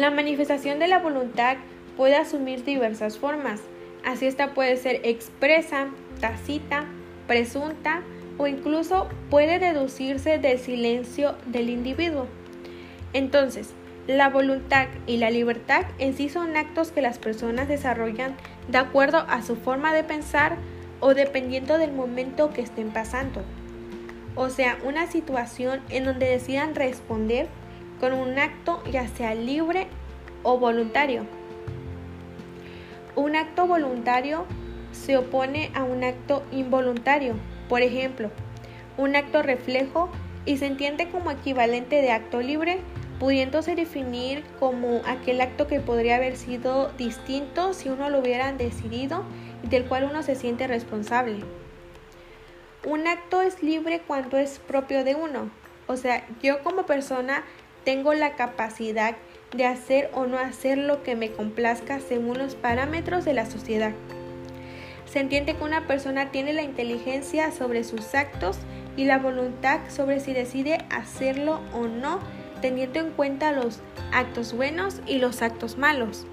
La manifestación de la voluntad puede asumir diversas formas. Así esta puede ser expresa, tácita, presunta o incluso puede deducirse del silencio del individuo. Entonces, la voluntad y la libertad en sí son actos que las personas desarrollan de acuerdo a su forma de pensar o dependiendo del momento que estén pasando. O sea, una situación en donde decidan responder con un acto ya sea libre o voluntario. Un acto voluntario se opone a un acto involuntario. Por ejemplo, un acto reflejo y se entiende como equivalente de acto libre, pudiéndose definir como aquel acto que podría haber sido distinto si uno lo hubiera decidido y del cual uno se siente responsable. Un acto es libre cuando es propio de uno. O sea, yo como persona tengo la capacidad de hacer o no hacer lo que me complazca según los parámetros de la sociedad. Se entiende que una persona tiene la inteligencia sobre sus actos y la voluntad sobre si decide hacerlo o no, teniendo en cuenta los actos buenos y los actos malos.